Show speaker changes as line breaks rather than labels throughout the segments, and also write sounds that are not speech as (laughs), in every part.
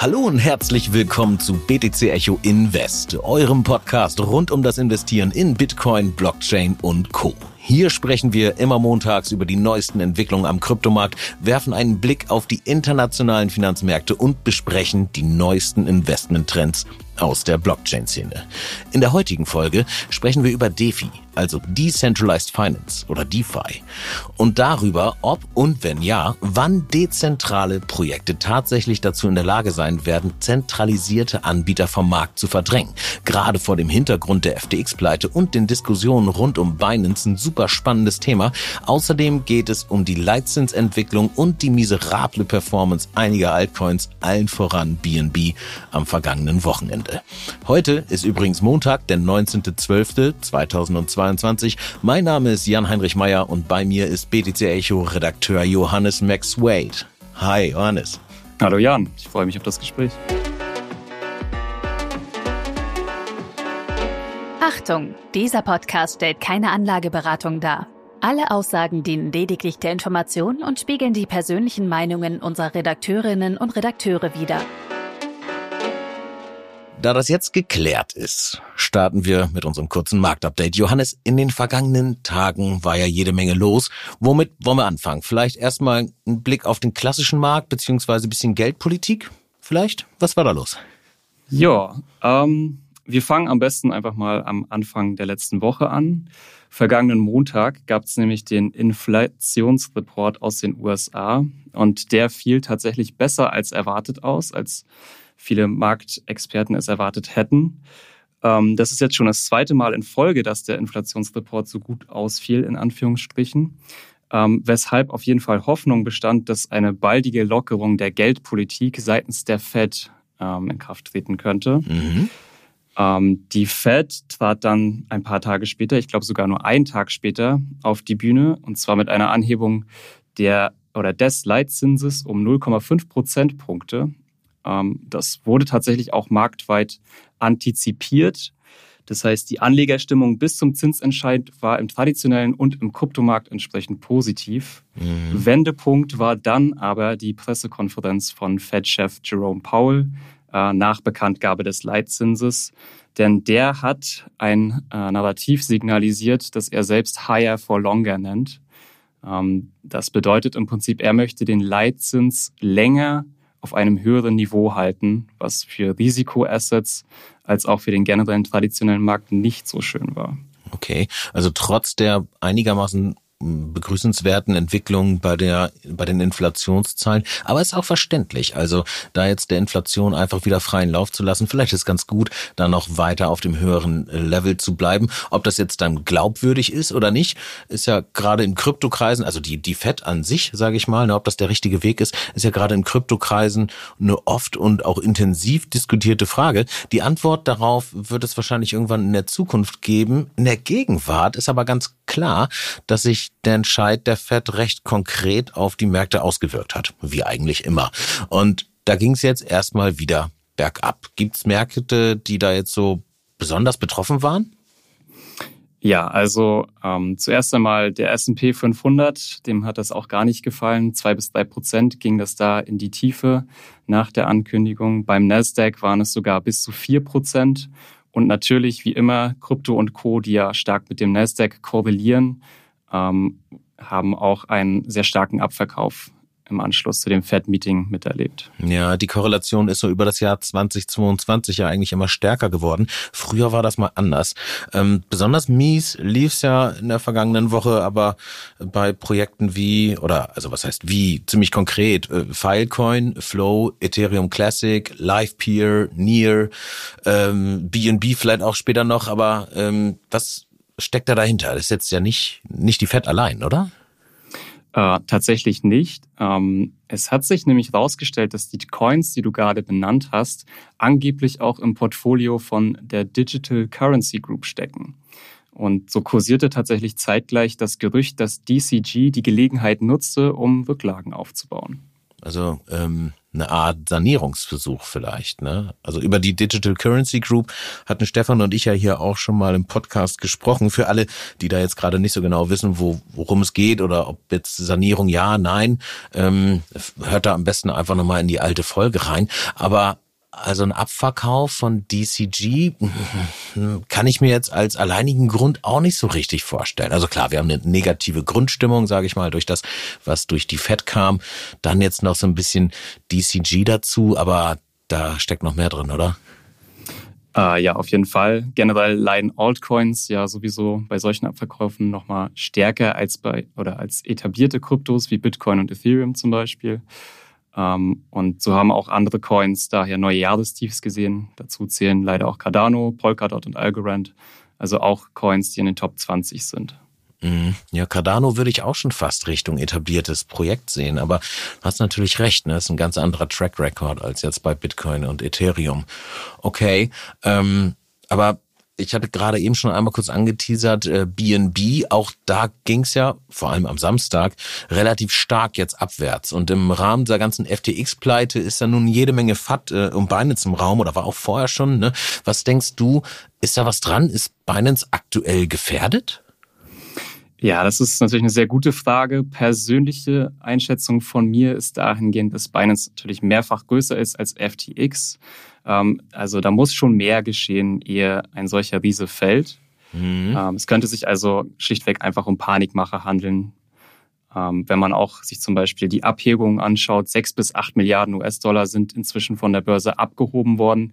Hallo und herzlich willkommen zu BTC Echo Invest, eurem Podcast rund um das Investieren in Bitcoin, Blockchain und Co. Hier sprechen wir immer montags über die neuesten Entwicklungen am Kryptomarkt, werfen einen Blick auf die internationalen Finanzmärkte und besprechen die neuesten Investmenttrends aus der Blockchain-Szene. In der heutigen Folge sprechen wir über DeFi, also Decentralized Finance oder DeFi, und darüber, ob und wenn ja, wann dezentrale Projekte tatsächlich dazu in der Lage sein werden, zentralisierte Anbieter vom Markt zu verdrängen. Gerade vor dem Hintergrund der FTX-Pleite und den Diskussionen rund um Binance ein super spannendes Thema. Außerdem geht es um die Leitzinsentwicklung und die miserable Performance einiger Altcoins, allen voran BNB am vergangenen Wochenende. Heute ist übrigens Montag, der 19.12.2022. Mein Name ist Jan-Heinrich Meyer und bei mir ist BTC Echo Redakteur Johannes Max Wade. Hi, Johannes.
Hallo Jan, ich freue mich auf das Gespräch.
Achtung, dieser Podcast stellt keine Anlageberatung dar. Alle Aussagen dienen lediglich der Information und spiegeln die persönlichen Meinungen unserer Redakteurinnen und Redakteure wider.
Da das jetzt geklärt ist, starten wir mit unserem kurzen Marktupdate. Johannes, in den vergangenen Tagen war ja jede Menge los. Womit wollen wir anfangen? Vielleicht erstmal ein Blick auf den klassischen Markt, beziehungsweise ein bisschen Geldpolitik? Vielleicht? Was war da los?
Ja, ähm, wir fangen am besten einfach mal am Anfang der letzten Woche an. Vergangenen Montag gab es nämlich den Inflationsreport aus den USA und der fiel tatsächlich besser als erwartet aus, als viele Marktexperten es erwartet hätten. Ähm, das ist jetzt schon das zweite Mal in Folge, dass der Inflationsreport so gut ausfiel, in Anführungsstrichen. Ähm, weshalb auf jeden Fall Hoffnung bestand, dass eine baldige Lockerung der Geldpolitik seitens der Fed ähm, in Kraft treten könnte. Mhm. Die Fed trat dann ein paar Tage später, ich glaube sogar nur einen Tag später, auf die Bühne und zwar mit einer Anhebung der oder des Leitzinses um 0,5 Prozentpunkte ähm, das wurde tatsächlich auch marktweit antizipiert. Das heißt, die Anlegerstimmung bis zum Zinsentscheid war im traditionellen und im Kryptomarkt entsprechend positiv. Mhm. Wendepunkt war dann aber die Pressekonferenz von Fed-Chef Jerome Powell äh, nach Bekanntgabe des Leitzinses. Denn der hat ein äh, Narrativ signalisiert, das er selbst Higher for Longer nennt. Ähm, das bedeutet im Prinzip, er möchte den Leitzins länger auf einem höheren Niveau halten, was für Risikoassets als auch für den generellen traditionellen Markt nicht so schön war.
Okay, also trotz der einigermaßen begrüßenswerten Entwicklungen bei der bei den Inflationszahlen, aber ist auch verständlich. Also da jetzt der Inflation einfach wieder freien Lauf zu lassen, vielleicht ist ganz gut, da noch weiter auf dem höheren Level zu bleiben. Ob das jetzt dann glaubwürdig ist oder nicht, ist ja gerade in Kryptokreisen, also die die Fed an sich, sage ich mal, ne, ob das der richtige Weg ist, ist ja gerade in Kryptokreisen eine oft und auch intensiv diskutierte Frage. Die Antwort darauf wird es wahrscheinlich irgendwann in der Zukunft geben. In der Gegenwart ist aber ganz klar, dass sich der Entscheid der Fed recht konkret auf die Märkte ausgewirkt hat, wie eigentlich immer. Und da ging es jetzt erstmal wieder bergab. Gibt es Märkte, die da jetzt so besonders betroffen waren?
Ja, also ähm, zuerst einmal der S&P 500, dem hat das auch gar nicht gefallen. Zwei bis drei Prozent ging das da in die Tiefe nach der Ankündigung. Beim Nasdaq waren es sogar bis zu vier Prozent. Und natürlich, wie immer, Krypto und Co., die ja stark mit dem Nasdaq korrelieren, ähm, haben auch einen sehr starken Abverkauf im Anschluss zu dem Fed-Meeting miterlebt.
Ja, die Korrelation ist so über das Jahr 2022 ja eigentlich immer stärker geworden. Früher war das mal anders. Ähm, besonders mies lief es ja in der vergangenen Woche, aber bei Projekten wie, oder also was heißt wie, ziemlich konkret, äh, Filecoin, Flow, Ethereum Classic, LivePeer, Near, ähm, BNB vielleicht auch später noch, aber ähm, was steckt da dahinter? Das ist jetzt ja nicht, nicht die Fed allein, oder?
Äh, tatsächlich nicht. Ähm, es hat sich nämlich herausgestellt, dass die Coins, die du gerade benannt hast, angeblich auch im Portfolio von der Digital Currency Group stecken. Und so kursierte tatsächlich zeitgleich das Gerücht, dass DCG die Gelegenheit nutzte, um Rücklagen aufzubauen.
Also ähm, eine Art Sanierungsversuch vielleicht. Ne? Also über die Digital Currency Group hatten Stefan und ich ja hier auch schon mal im Podcast gesprochen. Für alle, die da jetzt gerade nicht so genau wissen, wo, worum es geht oder ob jetzt Sanierung ja, nein, ähm, hört da am besten einfach nochmal in die alte Folge rein. Aber also ein Abverkauf von DCG kann ich mir jetzt als alleinigen Grund auch nicht so richtig vorstellen. Also klar, wir haben eine negative Grundstimmung, sage ich mal, durch das, was durch die Fed kam. Dann jetzt noch so ein bisschen DCG dazu, aber da steckt noch mehr drin, oder?
Äh, ja, auf jeden Fall. Generell leiden Altcoins ja sowieso bei solchen Abverkäufen nochmal stärker als bei oder als etablierte Kryptos wie Bitcoin und Ethereum zum Beispiel. Ähm, und so haben auch andere Coins daher neue Jahrestiefs gesehen. Dazu zählen leider auch Cardano, Polkadot und Algorand. Also auch Coins, die in den Top 20 sind.
Mhm. Ja, Cardano würde ich auch schon fast Richtung etabliertes Projekt sehen, aber du hast natürlich recht, ne? Ist ein ganz anderer Track Record als jetzt bei Bitcoin und Ethereum. Okay, ähm, aber ich hatte gerade eben schon einmal kurz angeteasert, äh, BNB, auch da ging's ja, vor allem am Samstag, relativ stark jetzt abwärts. Und im Rahmen der ganzen FTX-Pleite ist da nun jede Menge FAT äh, um Binance im Raum oder war auch vorher schon. Ne? Was denkst du, ist da was dran? Ist Binance aktuell gefährdet?
Ja, das ist natürlich eine sehr gute Frage. Persönliche Einschätzung von mir ist dahingehend, dass Binance natürlich mehrfach größer ist als FTX. Ähm, also da muss schon mehr geschehen, ehe ein solcher Riese fällt. Mhm. Ähm, es könnte sich also schlichtweg einfach um Panikmache handeln. Ähm, wenn man auch sich zum Beispiel die Abhebungen anschaut, sechs bis acht Milliarden US-Dollar sind inzwischen von der Börse abgehoben worden.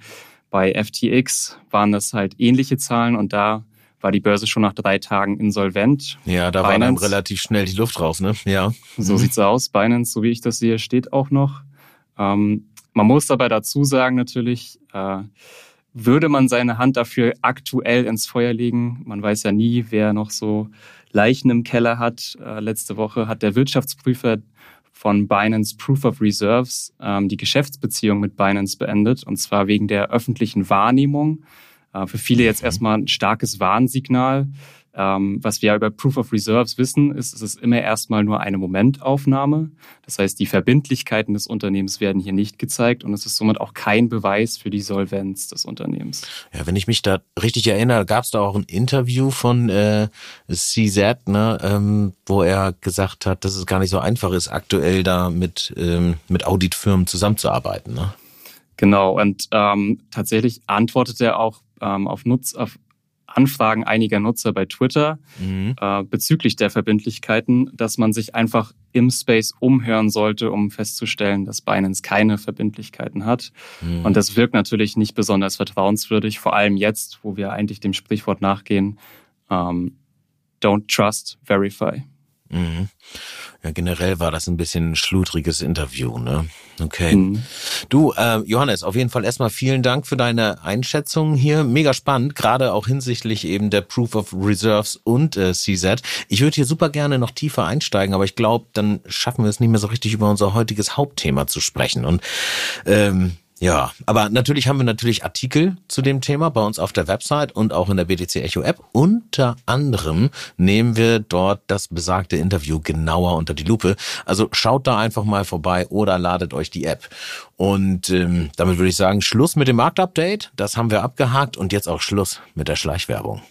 Bei FTX waren das halt ähnliche Zahlen und da war die Börse schon nach drei Tagen insolvent.
Ja, da Binance, war dann relativ schnell die Luft raus, ne? Ja.
So mhm. sieht's aus. Binance, so wie ich das sehe, steht auch noch. Ähm, man muss dabei dazu sagen natürlich, äh, würde man seine Hand dafür aktuell ins Feuer legen, man weiß ja nie, wer noch so Leichen im Keller hat. Äh, letzte Woche hat der Wirtschaftsprüfer von Binance Proof of Reserves ähm, die Geschäftsbeziehung mit Binance beendet, und zwar wegen der öffentlichen Wahrnehmung. Äh, für viele jetzt mhm. erstmal ein starkes Warnsignal. Ähm, was wir über Proof of Reserves wissen, ist, es ist immer erstmal nur eine Momentaufnahme. Das heißt, die Verbindlichkeiten des Unternehmens werden hier nicht gezeigt und es ist somit auch kein Beweis für die Solvenz des Unternehmens.
Ja, wenn ich mich da richtig erinnere, gab es da auch ein Interview von äh, CZ, ne, ähm, wo er gesagt hat, dass es gar nicht so einfach ist, aktuell da mit, ähm, mit Auditfirmen zusammenzuarbeiten. Ne?
Genau, und ähm, tatsächlich antwortet er auch ähm, auf, Nutz, auf Anfragen einiger Nutzer bei Twitter mhm. äh, bezüglich der Verbindlichkeiten, dass man sich einfach im Space umhören sollte, um festzustellen, dass Binance keine Verbindlichkeiten hat. Mhm. Und das wirkt natürlich nicht besonders vertrauenswürdig, vor allem jetzt, wo wir eigentlich dem Sprichwort nachgehen, ähm, don't trust, verify.
Mhm. Ja, generell war das ein bisschen ein schludriges Interview, ne? Okay. Mhm. Du, äh, Johannes, auf jeden Fall erstmal vielen Dank für deine Einschätzung hier. Mega spannend, gerade auch hinsichtlich eben der Proof of Reserves und äh, CZ. Ich würde hier super gerne noch tiefer einsteigen, aber ich glaube, dann schaffen wir es nicht mehr so richtig über unser heutiges Hauptthema zu sprechen. Und ähm, ja, aber natürlich haben wir natürlich Artikel zu dem Thema bei uns auf der Website und auch in der BTC Echo App. Unter anderem nehmen wir dort das besagte Interview genauer unter die Lupe. Also schaut da einfach mal vorbei oder ladet euch die App. Und ähm, damit würde ich sagen, Schluss mit dem Marktupdate. Das haben wir abgehakt und jetzt auch Schluss mit der Schleichwerbung.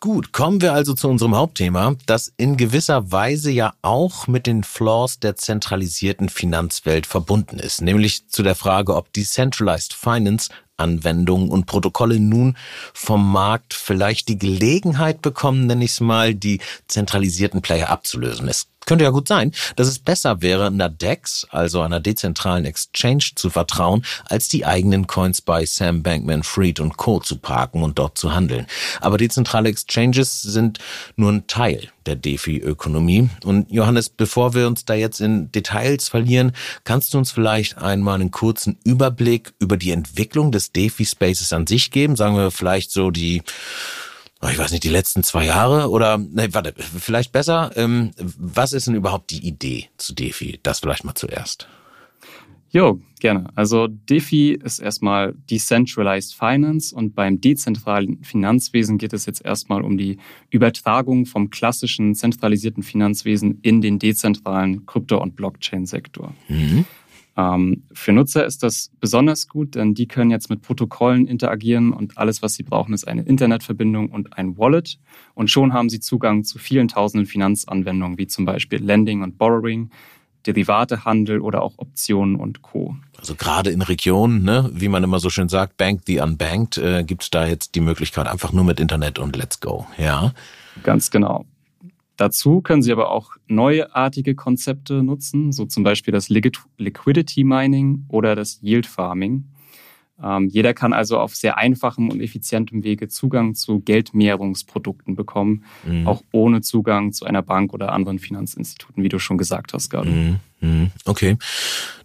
Gut, kommen wir also zu unserem Hauptthema, das in gewisser Weise ja auch mit den Flaws der zentralisierten Finanzwelt verbunden ist, nämlich zu der Frage, ob Decentralized Finance Anwendungen und Protokolle nun vom Markt vielleicht die Gelegenheit bekommen, nenne ich es mal, die zentralisierten Player abzulösen. Es könnte ja gut sein, dass es besser wäre, einer DEX, also einer dezentralen Exchange, zu vertrauen, als die eigenen Coins bei Sam Bankman Fried und Co. zu parken und dort zu handeln. Aber dezentrale Exchanges sind nur ein Teil der DeFi-Ökonomie. Und Johannes, bevor wir uns da jetzt in Details verlieren, kannst du uns vielleicht einmal einen kurzen Überblick über die Entwicklung des DeFi-Spaces an sich geben? Sagen wir vielleicht so die ich weiß nicht, die letzten zwei Jahre oder, nee, warte, vielleicht besser, ähm, was ist denn überhaupt die Idee zu DeFi? Das vielleicht mal zuerst.
Jo, gerne. Also DeFi ist erstmal Decentralized Finance und beim dezentralen Finanzwesen geht es jetzt erstmal um die Übertragung vom klassischen zentralisierten Finanzwesen in den dezentralen Krypto- und Blockchain-Sektor. Mhm. Ähm, für Nutzer ist das besonders gut, denn die können jetzt mit Protokollen interagieren und alles, was sie brauchen, ist eine Internetverbindung und ein Wallet. Und schon haben sie Zugang zu vielen tausenden Finanzanwendungen, wie zum Beispiel Lending und Borrowing, Derivatehandel oder auch Optionen und Co.
Also gerade in Regionen, ne, wie man immer so schön sagt, Bank the Unbanked, äh, gibt es da jetzt die Möglichkeit einfach nur mit Internet und Let's Go. Ja.
Ganz genau. Dazu können Sie aber auch neuartige Konzepte nutzen, so zum Beispiel das Liquidity Mining oder das Yield Farming. Ähm, jeder kann also auf sehr einfachem und effizientem Wege Zugang zu Geldmehrungsprodukten bekommen, mhm. auch ohne Zugang zu einer Bank oder anderen Finanzinstituten, wie du schon gesagt hast gerade.
Mhm. mhm. Okay.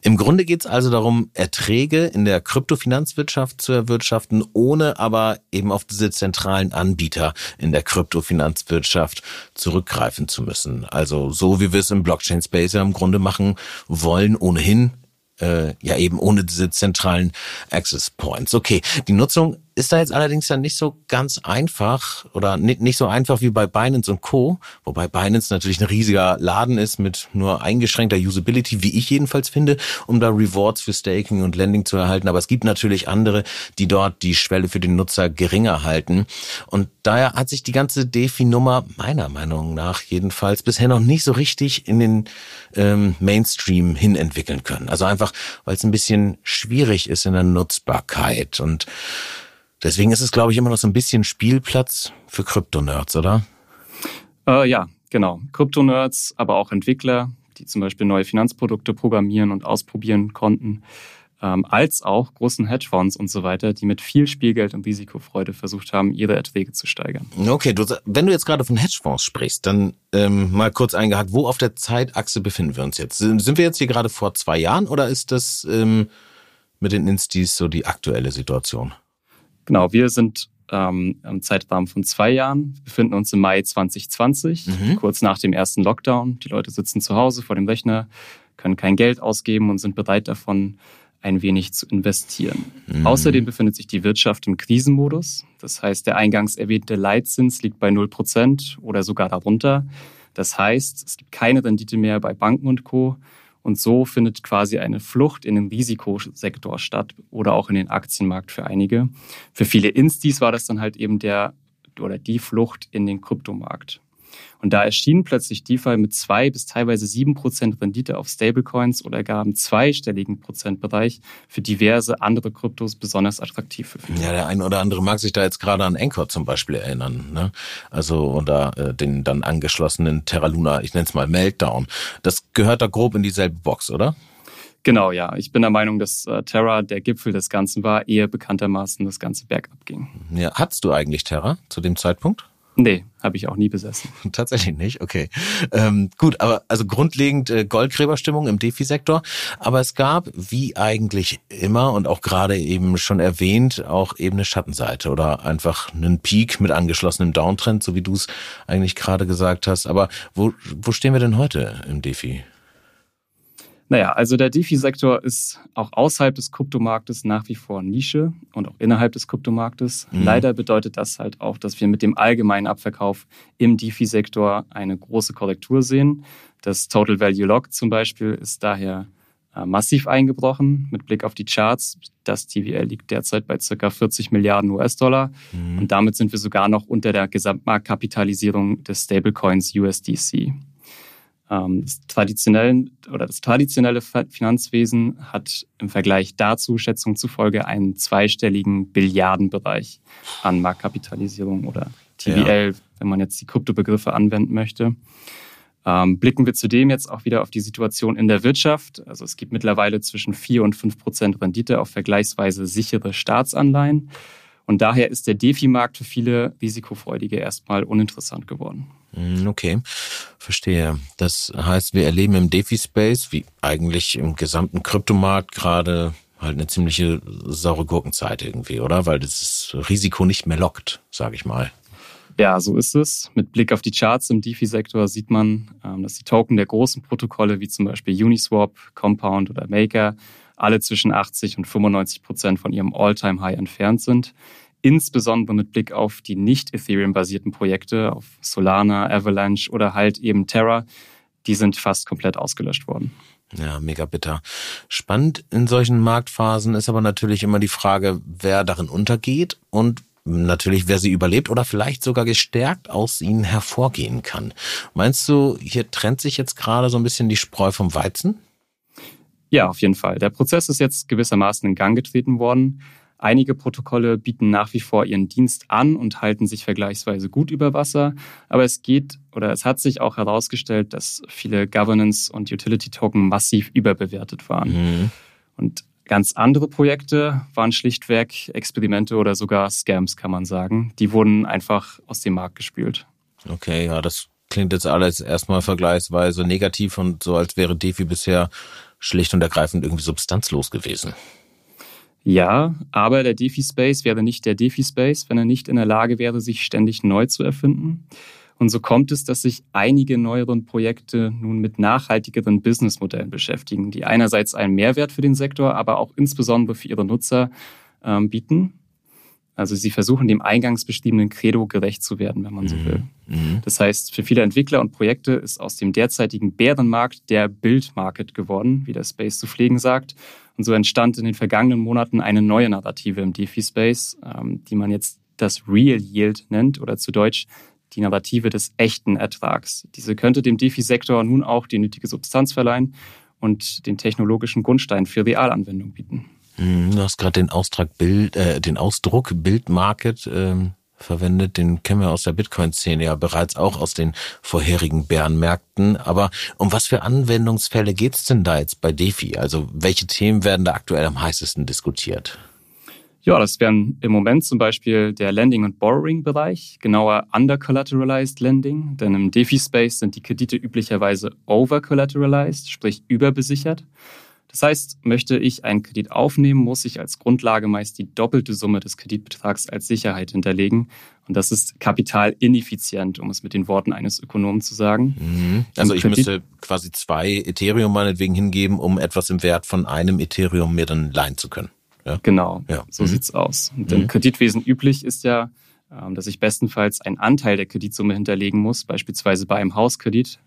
Im Grunde geht es also darum, Erträge in der Kryptofinanzwirtschaft zu erwirtschaften, ohne aber eben auf diese zentralen Anbieter in der Kryptofinanzwirtschaft zurückgreifen zu müssen. Also so wie wir es im Blockchain-Space ja im Grunde machen wollen, ohnehin äh, ja eben ohne diese zentralen Access Points. Okay, die Nutzung ist da jetzt allerdings ja nicht so ganz einfach oder nicht, nicht so einfach wie bei Binance und Co., wobei Binance natürlich ein riesiger Laden ist mit nur eingeschränkter Usability, wie ich jedenfalls finde, um da Rewards für Staking und Lending zu erhalten. Aber es gibt natürlich andere, die dort die Schwelle für den Nutzer geringer halten. Und daher hat sich die ganze DeFi-Nummer meiner Meinung nach jedenfalls bisher noch nicht so richtig in den ähm, Mainstream hin entwickeln können. Also einfach, weil es ein bisschen schwierig ist in der Nutzbarkeit und Deswegen ist es, glaube ich, immer noch so ein bisschen Spielplatz für Krypto-Nerds, oder?
Äh, ja, genau. Krypto-Nerds, aber auch Entwickler, die zum Beispiel neue Finanzprodukte programmieren und ausprobieren konnten, ähm, als auch großen Hedgefonds und so weiter, die mit viel Spielgeld und Risikofreude versucht haben, ihre Erträge zu steigern.
Okay, du, wenn du jetzt gerade von Hedgefonds sprichst, dann ähm, mal kurz eingehakt, wo auf der Zeitachse befinden wir uns jetzt? Sind wir jetzt hier gerade vor zwei Jahren oder ist das ähm, mit den Instis so die aktuelle Situation?
Genau, wir sind ähm, im Zeitrahmen von zwei Jahren, wir befinden uns im Mai 2020, mhm. kurz nach dem ersten Lockdown. Die Leute sitzen zu Hause vor dem Rechner, können kein Geld ausgeben und sind bereit davon, ein wenig zu investieren. Mhm. Außerdem befindet sich die Wirtschaft im Krisenmodus. Das heißt, der eingangs erwähnte Leitzins liegt bei 0% oder sogar darunter. Das heißt, es gibt keine Rendite mehr bei Banken und Co. Und so findet quasi eine Flucht in den Risikosektor statt oder auch in den Aktienmarkt für einige. Für viele Instis war das dann halt eben der oder die Flucht in den Kryptomarkt. Und da erschien plötzlich DeFi mit zwei bis teilweise sieben Prozent Rendite auf Stablecoins oder gar im zweistelligen Prozentbereich für diverse andere Kryptos besonders attraktiv für
viele. Ja, der eine oder andere mag sich da jetzt gerade an Anchor zum Beispiel erinnern. Ne? Also oder äh, den dann angeschlossenen Terra Luna, ich nenne es mal Meltdown. Das gehört da grob in dieselbe Box, oder?
Genau, ja. Ich bin der Meinung, dass äh, Terra der Gipfel des Ganzen war, ehe bekanntermaßen das ganze bergab ging.
Ja, hattest du eigentlich Terra zu dem Zeitpunkt?
Nee, habe ich auch nie besessen. (laughs)
Tatsächlich nicht, okay. Ähm, gut, aber also grundlegend äh, Goldgräberstimmung im Defi-Sektor. Aber es gab, wie eigentlich immer und auch gerade eben schon erwähnt, auch eben eine Schattenseite oder einfach einen Peak mit angeschlossenem Downtrend, so wie du es eigentlich gerade gesagt hast. Aber wo, wo stehen wir denn heute im Defi?
Naja, also der DeFi-Sektor ist auch außerhalb des Kryptomarktes nach wie vor Nische und auch innerhalb des Kryptomarktes. Mhm. Leider bedeutet das halt auch, dass wir mit dem allgemeinen Abverkauf im DeFi-Sektor eine große Korrektur sehen. Das Total Value Lock zum Beispiel ist daher äh, massiv eingebrochen mit Blick auf die Charts. Das TVL liegt derzeit bei circa 40 Milliarden US-Dollar mhm. und damit sind wir sogar noch unter der Gesamtmarktkapitalisierung des Stablecoins USDC. Ähm, das traditionelle oder das traditionelle Finanzwesen hat im Vergleich dazu Schätzungen zufolge einen zweistelligen Billiardenbereich an Marktkapitalisierung oder TVL, ja. wenn man jetzt die Kryptobegriffe anwenden möchte. Ähm, blicken wir zudem jetzt auch wieder auf die Situation in der Wirtschaft. Also es gibt mittlerweile zwischen 4 und 5 Prozent Rendite auf vergleichsweise sichere Staatsanleihen. Und daher ist der DeFi-Markt für viele Risikofreudige erstmal uninteressant geworden.
Hm, okay, verstehe. Das heißt, wir erleben im DeFi-Space, wie eigentlich im gesamten Kryptomarkt gerade halt eine ziemliche saure Gurkenzeit irgendwie, oder? Weil das Risiko nicht mehr lockt, sage ich mal.
Ja, so ist es. Mit Blick auf die Charts im DeFi-Sektor sieht man, ähm, dass die Token der großen Protokolle wie zum Beispiel Uniswap, Compound oder Maker alle zwischen 80 und 95 Prozent von ihrem All-Time-High entfernt sind insbesondere mit Blick auf die nicht Ethereum-basierten Projekte, auf Solana, Avalanche oder halt eben Terra, die sind fast komplett ausgelöscht worden.
Ja, mega bitter. Spannend in solchen Marktphasen ist aber natürlich immer die Frage, wer darin untergeht und natürlich, wer sie überlebt oder vielleicht sogar gestärkt aus ihnen hervorgehen kann. Meinst du, hier trennt sich jetzt gerade so ein bisschen die Spreu vom Weizen?
Ja, auf jeden Fall. Der Prozess ist jetzt gewissermaßen in Gang getreten worden. Einige Protokolle bieten nach wie vor ihren Dienst an und halten sich vergleichsweise gut über Wasser. Aber es geht oder es hat sich auch herausgestellt, dass viele Governance- und Utility-Token massiv überbewertet waren. Mhm. Und ganz andere Projekte waren schlichtweg Experimente oder sogar Scams, kann man sagen. Die wurden einfach aus dem Markt gespült.
Okay, ja, das klingt jetzt alles erstmal vergleichsweise negativ und so, als wäre DeFi bisher schlicht und ergreifend irgendwie substanzlos gewesen.
Ja, aber der DeFi-Space wäre nicht der DeFi-Space, wenn er nicht in der Lage wäre, sich ständig neu zu erfinden. Und so kommt es, dass sich einige neueren Projekte nun mit nachhaltigeren Businessmodellen beschäftigen, die einerseits einen Mehrwert für den Sektor, aber auch insbesondere für ihre Nutzer ähm, bieten. Also sie versuchen dem eingangs beschriebenen Credo gerecht zu werden, wenn man so mhm. will. Mhm. Das heißt, für viele Entwickler und Projekte ist aus dem derzeitigen Bärenmarkt der Build-Market geworden, wie der Space zu pflegen sagt. Und so entstand in den vergangenen Monaten eine neue Narrative im DeFi-Space, ähm, die man jetzt das Real Yield nennt oder zu Deutsch die Narrative des echten Ertrags. Diese könnte dem DeFi-Sektor nun auch die nötige Substanz verleihen und den technologischen Grundstein für Realanwendung bieten.
Mhm, du hast gerade den äh, den Ausdruck Bild Market ähm, verwendet. Den kennen wir aus der Bitcoin-Szene ja bereits auch aus den vorherigen Bärenmärkten. Aber um was für Anwendungsfälle geht's denn da jetzt bei DeFi? Also welche Themen werden da aktuell am heißesten diskutiert?
Ja, das wären im Moment zum Beispiel der Lending- und Borrowing-Bereich, genauer Under-Collateralized Lending, denn im DeFi-Space sind die Kredite üblicherweise over-collateralized, sprich überbesichert. Das heißt, möchte ich einen Kredit aufnehmen, muss ich als Grundlage meist die doppelte Summe des Kreditbetrags als Sicherheit hinterlegen. Und das ist kapitalineffizient, um es mit den Worten eines Ökonomen zu sagen.
Mhm. Also ich müsste quasi zwei Ethereum meinetwegen hingeben, um etwas im Wert von einem Ethereum mir dann leihen zu können.
Ja? Genau, ja. so mhm. sieht's aus. Und im mhm. Kreditwesen üblich ist ja, ähm, dass ich bestenfalls einen Anteil der Kreditsumme hinterlegen muss, beispielsweise bei einem Hauskredit.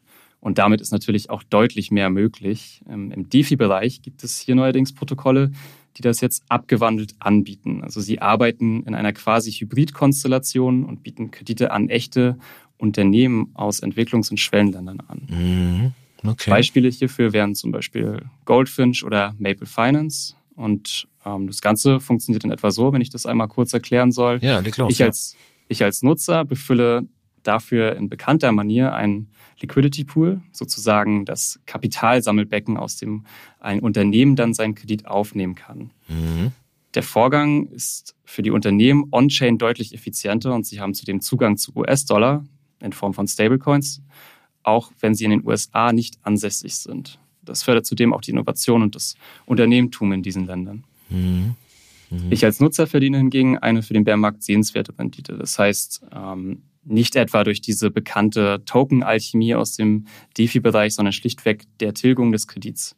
Und damit ist natürlich auch deutlich mehr möglich. Ähm, Im DeFi-Bereich gibt es hier neuerdings Protokolle, die das jetzt abgewandelt anbieten. Also sie arbeiten in einer quasi Hybrid-Konstellation und bieten Kredite an echte Unternehmen aus Entwicklungs- und Schwellenländern an. Mhm. Okay. Beispiele hierfür wären zum Beispiel Goldfinch oder Maple Finance. Und ähm, das Ganze funktioniert in etwa so, wenn ich das einmal kurz erklären soll.
Ja, los,
ich, als, ich als Nutzer befülle dafür in bekannter Manier ein Liquidity Pool, sozusagen das Kapitalsammelbecken, aus dem ein Unternehmen dann seinen Kredit aufnehmen kann. Mhm. Der Vorgang ist für die Unternehmen on-chain deutlich effizienter und sie haben zudem Zugang zu US-Dollar in Form von Stablecoins, auch wenn sie in den USA nicht ansässig sind. Das fördert zudem auch die Innovation und das Unternehmertum in diesen Ländern. Mhm. Mhm. Ich als Nutzer verdiene hingegen eine für den Bärmarkt sehenswerte Rendite. Das heißt, ähm, nicht etwa durch diese bekannte Token-Alchemie aus dem DeFi-Bereich, sondern schlichtweg der Tilgung des Kredits.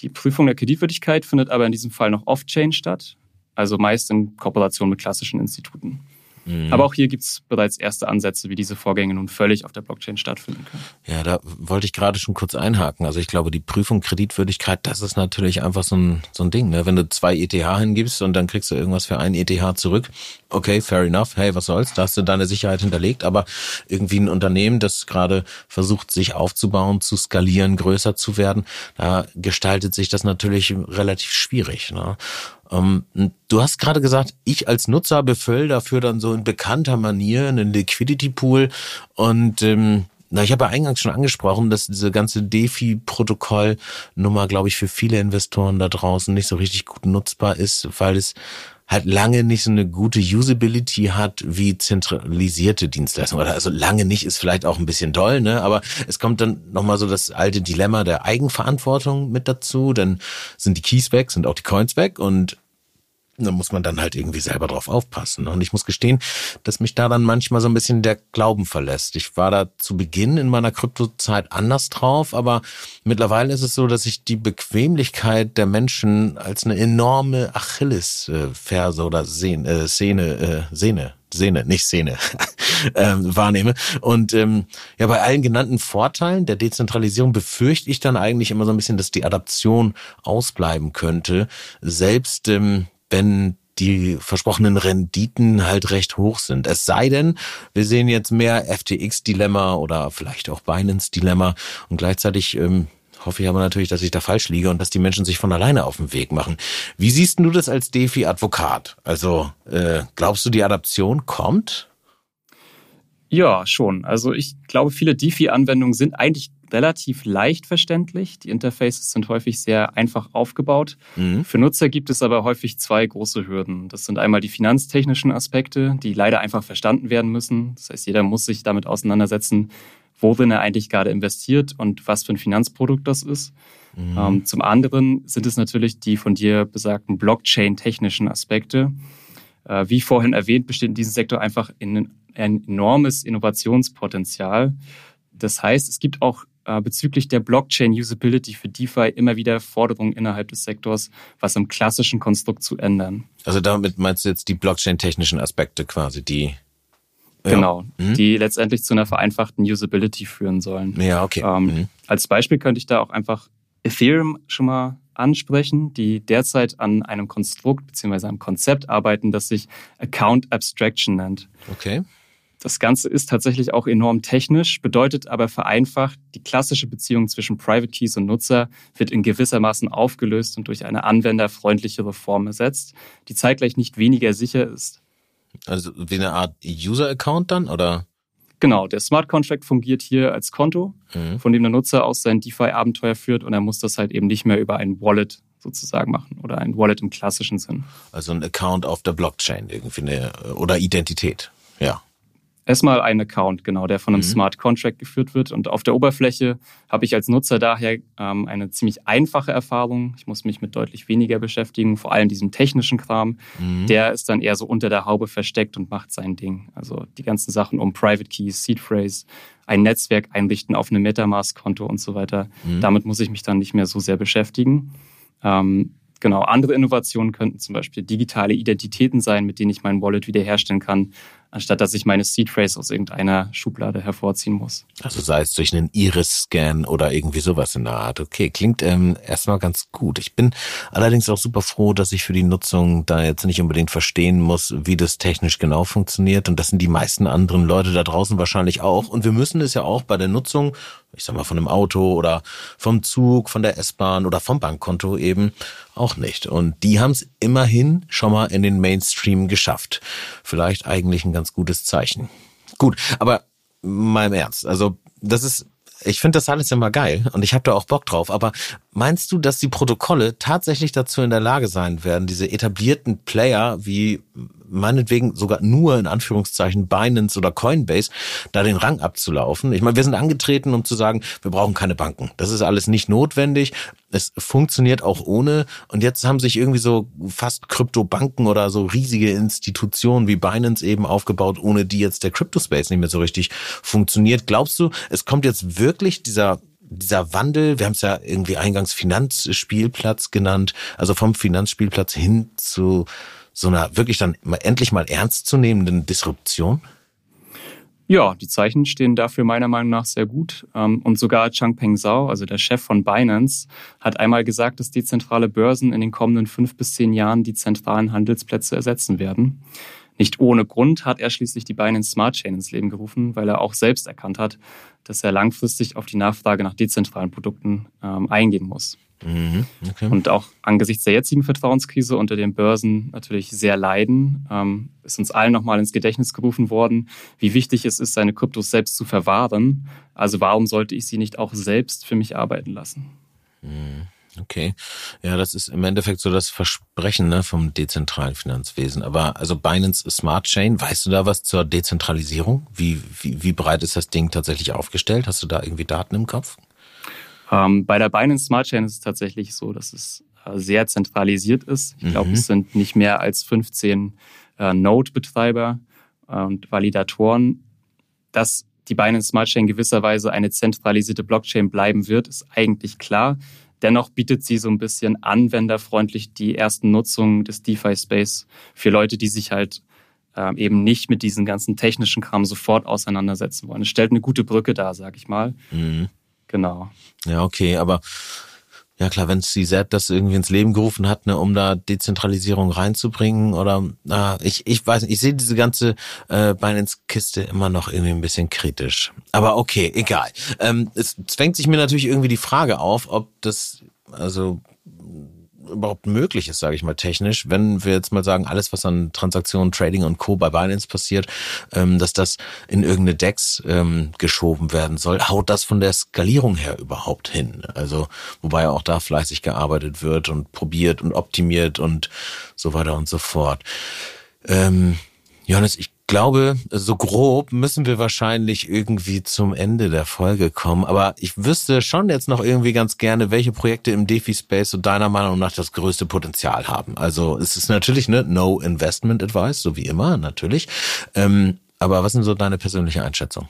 Die Prüfung der Kreditwürdigkeit findet aber in diesem Fall noch off-chain statt, also meist in Kooperation mit klassischen Instituten. Mhm. Aber auch hier gibt es bereits erste Ansätze, wie diese Vorgänge nun völlig auf der Blockchain stattfinden können.
Ja, da wollte ich gerade schon kurz einhaken. Also ich glaube, die Prüfung Kreditwürdigkeit, das ist natürlich einfach so ein, so ein Ding. Ne? Wenn du zwei ETH hingibst und dann kriegst du irgendwas für ein ETH zurück, okay, fair enough, hey, was soll's, da hast du deine Sicherheit hinterlegt. Aber irgendwie ein Unternehmen, das gerade versucht, sich aufzubauen, zu skalieren, größer zu werden, da gestaltet sich das natürlich relativ schwierig. Ne? Ähm, du hast gerade gesagt, ich als Nutzer befüll dafür dann so in bekannter Manier einen Liquidity Pool und ähm, na, ich habe ja eingangs schon angesprochen, dass diese ganze DeFi-Protokoll-Nummer, glaube ich, für viele Investoren da draußen nicht so richtig gut nutzbar ist, weil es halt lange nicht so eine gute Usability hat wie zentralisierte Dienstleistungen. Oder also lange nicht ist vielleicht auch ein bisschen toll, ne? Aber es kommt dann nochmal so das alte Dilemma der Eigenverantwortung mit dazu. Dann sind die Keys weg, sind auch die Coins weg und da muss man dann halt irgendwie selber drauf aufpassen. Und ich muss gestehen, dass mich da dann manchmal so ein bisschen der Glauben verlässt. Ich war da zu Beginn in meiner Kryptozeit anders drauf, aber mittlerweile ist es so, dass ich die Bequemlichkeit der Menschen als eine enorme Achillesferse oder Sehne, äh, Szene, äh, Sehne, Sehne, nicht Szene, (laughs) ähm, wahrnehme. Und ähm, ja, bei allen genannten Vorteilen der Dezentralisierung befürchte ich dann eigentlich immer so ein bisschen, dass die Adaption ausbleiben könnte. Selbst ähm, wenn die versprochenen Renditen halt recht hoch sind. Es sei denn, wir sehen jetzt mehr FTX-Dilemma oder vielleicht auch Binance-Dilemma und gleichzeitig ähm, hoffe ich aber natürlich, dass ich da falsch liege und dass die Menschen sich von alleine auf den Weg machen. Wie siehst du das als DeFi-Advokat? Also äh, glaubst du, die Adaption kommt?
Ja, schon. Also ich glaube, viele DeFi-Anwendungen sind eigentlich relativ leicht verständlich. Die Interfaces sind häufig sehr einfach aufgebaut. Mhm. Für Nutzer gibt es aber häufig zwei große Hürden. Das sind einmal die finanztechnischen Aspekte, die leider einfach verstanden werden müssen. Das heißt, jeder muss sich damit auseinandersetzen, worin er eigentlich gerade investiert und was für ein Finanzprodukt das ist. Mhm. Ähm, zum anderen sind es natürlich die von dir besagten Blockchain-technischen Aspekte. Äh, wie vorhin erwähnt, besteht in diesem Sektor einfach ein enormes Innovationspotenzial. Das heißt, es gibt auch bezüglich der Blockchain-Usability für DeFi immer wieder Forderungen innerhalb des Sektors, was im klassischen Konstrukt zu ändern.
Also damit meinst du jetzt die Blockchain-technischen Aspekte quasi, die
Genau, ja. mhm. die letztendlich zu einer vereinfachten Usability führen sollen.
Ja, okay. Ähm, mhm.
Als Beispiel könnte ich da auch einfach Ethereum schon mal ansprechen, die derzeit an einem Konstrukt bzw. einem Konzept arbeiten, das sich Account Abstraction nennt.
Okay.
Das Ganze ist tatsächlich auch enorm technisch, bedeutet aber vereinfacht, die klassische Beziehung zwischen Private Keys und Nutzer wird in gewissermaßen aufgelöst und durch eine anwenderfreundlichere Form ersetzt, die zeitgleich nicht weniger sicher ist.
Also wie eine Art User-Account dann, oder?
Genau, der Smart Contract fungiert hier als Konto, mhm. von dem der Nutzer aus sein DeFi-Abenteuer führt und er muss das halt eben nicht mehr über ein Wallet sozusagen machen oder ein Wallet im klassischen Sinn.
Also ein Account auf der Blockchain irgendwie eine, oder Identität, ja.
Erstmal ein Account, genau, der von einem mhm. Smart Contract geführt wird. Und auf der Oberfläche habe ich als Nutzer daher ähm, eine ziemlich einfache Erfahrung. Ich muss mich mit deutlich weniger beschäftigen, vor allem diesem technischen Kram. Mhm. Der ist dann eher so unter der Haube versteckt und macht sein Ding. Also die ganzen Sachen um Private Keys, Seed Phrase, ein Netzwerk einrichten auf einem Metamask-Konto und so weiter. Mhm. Damit muss ich mich dann nicht mehr so sehr beschäftigen. Ähm, Genau, andere Innovationen könnten zum Beispiel digitale Identitäten sein, mit denen ich mein Wallet wiederherstellen kann anstatt dass ich meine Seed Phrase aus irgendeiner Schublade hervorziehen muss.
Also sei es durch einen Iris-Scan oder irgendwie sowas in der Art. Okay, klingt ähm, erstmal ganz gut. Ich bin allerdings auch super froh, dass ich für die Nutzung da jetzt nicht unbedingt verstehen muss, wie das technisch genau funktioniert. Und das sind die meisten anderen Leute da draußen wahrscheinlich auch. Und wir müssen es ja auch bei der Nutzung ich sag mal, von einem Auto oder vom Zug, von der S-Bahn oder vom Bankkonto eben auch nicht. Und die haben es immerhin schon mal in den Mainstream geschafft. Vielleicht eigentlich ein ganz gutes Zeichen. Gut, aber mal im Ernst. Also das ist ich finde das alles immer geil und ich habe da auch Bock drauf. Aber meinst du, dass die Protokolle tatsächlich dazu in der Lage sein werden, diese etablierten Player wie meinetwegen sogar nur in Anführungszeichen Binance oder Coinbase, da den Rang abzulaufen. Ich meine, wir sind angetreten, um zu sagen, wir brauchen keine Banken. Das ist alles nicht notwendig. Es funktioniert auch ohne. Und jetzt haben sich irgendwie so fast Kryptobanken oder so riesige Institutionen wie Binance eben aufgebaut, ohne die jetzt der Crypto-Space nicht mehr so richtig funktioniert. Glaubst du, es kommt jetzt wirklich dieser dieser Wandel, wir haben es ja irgendwie eingangs Finanzspielplatz genannt, also vom Finanzspielplatz hin zu so einer wirklich dann endlich mal ernstzunehmenden Disruption?
Ja, die Zeichen stehen dafür meiner Meinung nach sehr gut. Ähm, und sogar Changpeng Zhao, also der Chef von Binance, hat einmal gesagt, dass dezentrale Börsen in den kommenden fünf bis zehn Jahren die zentralen Handelsplätze ersetzen werden. Nicht ohne Grund hat er schließlich die Binance Smart Chain ins Leben gerufen, weil er auch selbst erkannt hat, dass er langfristig auf die Nachfrage nach dezentralen Produkten ähm, eingehen muss. Mhm, okay. Und auch angesichts der jetzigen Vertrauenskrise unter den Börsen natürlich sehr leiden, ähm, ist uns allen nochmal ins Gedächtnis gerufen worden, wie wichtig es ist, seine Kryptos selbst zu verwahren. Also warum sollte ich sie nicht auch selbst für mich arbeiten lassen?
Mhm. Okay. Ja, das ist im Endeffekt so das Versprechen ne, vom dezentralen Finanzwesen. Aber also Binance Smart Chain, weißt du da was zur Dezentralisierung? Wie, wie, wie breit ist das Ding tatsächlich aufgestellt? Hast du da irgendwie Daten im Kopf?
Ähm, bei der Binance Smart Chain ist es tatsächlich so, dass es äh, sehr zentralisiert ist. Ich glaube, mhm. es sind nicht mehr als 15 äh, Node-Betreiber und Validatoren. Dass die Binance Smart Chain gewisserweise eine zentralisierte Blockchain bleiben wird, ist eigentlich klar. Dennoch bietet sie so ein bisschen anwenderfreundlich die ersten Nutzungen des DeFi-Space für Leute, die sich halt äh, eben nicht mit diesen ganzen technischen Kram sofort auseinandersetzen wollen. Es stellt eine gute Brücke dar, sag ich mal. Mhm. Genau.
Ja, okay, aber ja klar, wenn CZ das irgendwie ins Leben gerufen hat, ne, um da Dezentralisierung reinzubringen oder na, ich, ich weiß nicht, ich sehe diese ganze äh, Binance-Kiste immer noch irgendwie ein bisschen kritisch. Aber okay, egal. Ähm, es zwängt sich mir natürlich irgendwie die Frage auf, ob das, also überhaupt möglich ist, sage ich mal technisch, wenn wir jetzt mal sagen, alles, was an Transaktionen, Trading und Co. bei Binance passiert, ähm, dass das in irgendeine DEX ähm, geschoben werden soll, haut das von der Skalierung her überhaupt hin? Also, wobei auch da fleißig gearbeitet wird und probiert und optimiert und so weiter und so fort. Ähm, Johannes, ich glaube, so grob müssen wir wahrscheinlich irgendwie zum Ende der Folge kommen. Aber ich wüsste schon jetzt noch irgendwie ganz gerne, welche Projekte im DeFi-Space so deiner Meinung nach das größte Potenzial haben. Also es ist natürlich ne No Investment Advice, so wie immer, natürlich. Ähm, aber was sind so deine persönliche Einschätzung?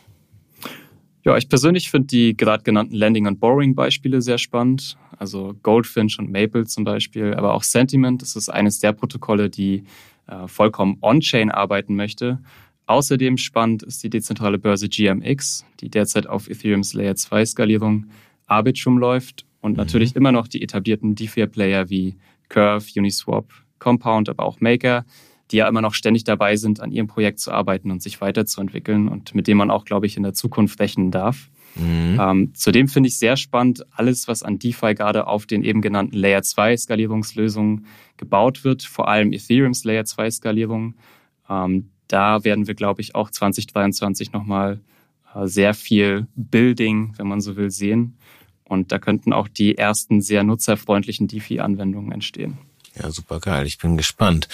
Ja, ich persönlich finde die gerade genannten Landing- und Borrowing-Beispiele sehr spannend. Also Goldfinch und Maple zum Beispiel, aber auch Sentiment. Das ist eines der Protokolle, die äh, vollkommen on-chain arbeiten möchte. Außerdem spannend ist die dezentrale Börse GMX, die derzeit auf Ethereums Layer 2 Skalierung Arbitrum läuft und mhm. natürlich immer noch die etablierten DeFi-Player wie Curve, Uniswap, Compound, aber auch Maker, die ja immer noch ständig dabei sind, an ihrem Projekt zu arbeiten und sich weiterzuentwickeln und mit dem man auch, glaube ich, in der Zukunft rechnen darf. Mhm. Ähm, zudem finde ich sehr spannend, alles, was an DeFi gerade auf den eben genannten Layer 2 Skalierungslösungen gebaut wird, vor allem Ethereums Layer 2 Skalierung. Ähm, da werden wir, glaube ich, auch 2023 nochmal äh, sehr viel Building, wenn man so will, sehen. Und da könnten auch die ersten sehr nutzerfreundlichen DeFi-Anwendungen entstehen.
Ja, super geil. Ich bin gespannt.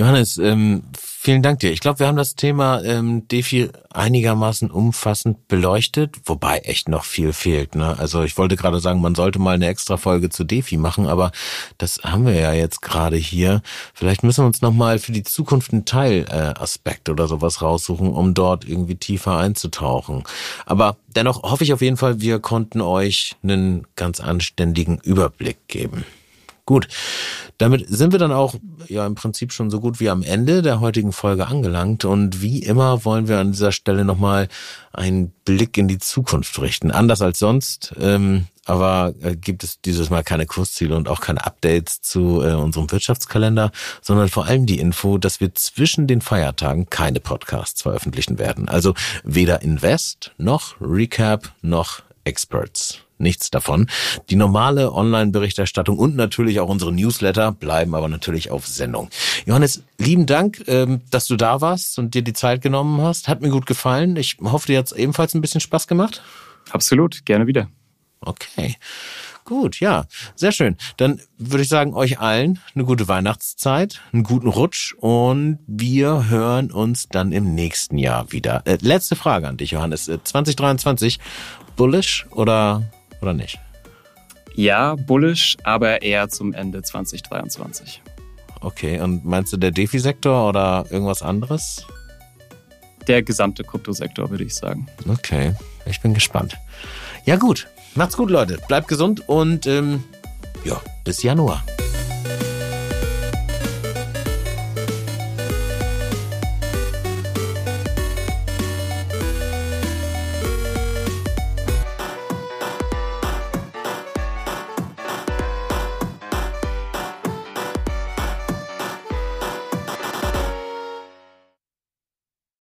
Johannes, ähm, vielen Dank dir. Ich glaube, wir haben das Thema ähm, DeFi einigermaßen umfassend beleuchtet, wobei echt noch viel fehlt. Ne? Also ich wollte gerade sagen, man sollte mal eine extra Folge zu DeFi machen, aber das haben wir ja jetzt gerade hier. Vielleicht müssen wir uns nochmal für die Zukunft einen Teilaspekt äh, oder sowas raussuchen, um dort irgendwie tiefer einzutauchen. Aber dennoch hoffe ich auf jeden Fall, wir konnten euch einen ganz anständigen Überblick geben. Gut, damit sind wir dann auch ja im Prinzip schon so gut wie am Ende der heutigen Folge angelangt und wie immer wollen wir an dieser Stelle nochmal einen Blick in die Zukunft richten. Anders als sonst, ähm, aber äh, gibt es dieses Mal keine Kursziele und auch keine Updates zu äh, unserem Wirtschaftskalender, sondern vor allem die Info, dass wir zwischen den Feiertagen keine Podcasts veröffentlichen werden. Also weder Invest noch Recap noch Experts nichts davon. Die normale Online-Berichterstattung und natürlich auch unsere Newsletter bleiben aber natürlich auf Sendung. Johannes, lieben Dank, ähm, dass du da warst und dir die Zeit genommen hast. Hat mir gut gefallen. Ich hoffe, dir hat es ebenfalls ein bisschen Spaß gemacht.
Absolut, gerne wieder.
Okay. Gut, ja, sehr schön. Dann würde ich sagen, euch allen eine gute Weihnachtszeit, einen guten Rutsch und wir hören uns dann im nächsten Jahr wieder. Äh, letzte Frage an dich, Johannes. 2023, äh, bullish oder oder nicht?
Ja, bullish, aber eher zum Ende 2023.
Okay, und meinst du der Defi-Sektor oder irgendwas anderes?
Der gesamte Kryptosektor, würde ich sagen.
Okay, ich bin gespannt. Ja gut, macht's gut, Leute. Bleibt gesund und ähm, ja, bis Januar.